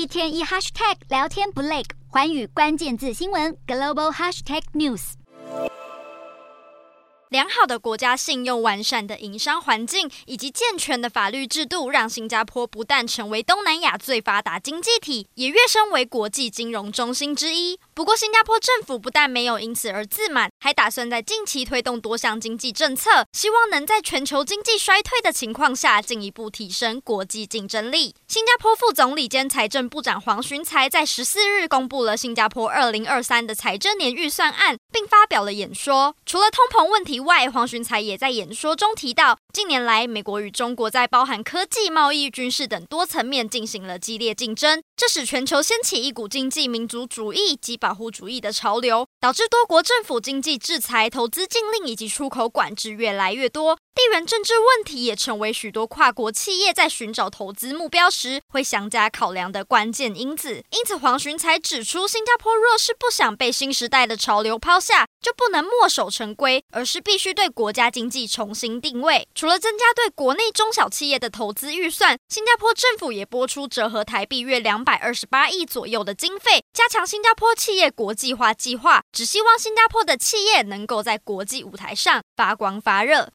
一天一 hashtag 聊天不累，环宇关键字新闻 global hashtag news。良好的国家信用、完善的营商环境以及健全的法律制度，让新加坡不但成为东南亚最发达经济体，也跃升为国际金融中心之一。不过，新加坡政府不但没有因此而自满，还打算在近期推动多项经济政策，希望能在全球经济衰退的情况下，进一步提升国际竞争力。新加坡副总理兼财政部长黄循财在十四日公布了新加坡二零二三的财政年预算案，并发表了演说。除了通膨问题外，黄循财也在演说中提到，近年来美国与中国在包含科技、贸易、军事等多层面进行了激烈竞争，这使全球掀起一股经济民族主义及保护主义的潮流，导致多国政府经济制裁、投资禁令以及出口管制越来越多。地缘政治问题也成为许多跨国企业在寻找投资目标时会详加考量的关键因子。因此，黄寻才指出，新加坡若是不想被新时代的潮流抛下，就不能墨守成规，而是必须对国家经济重新定位。除了增加对国内中小企业的投资预算，新加坡政府也拨出折合台币约两百二十八亿左右的经费，加强新加坡企业国际化计划，只希望新加坡的企业能够在国际舞台上发光发热。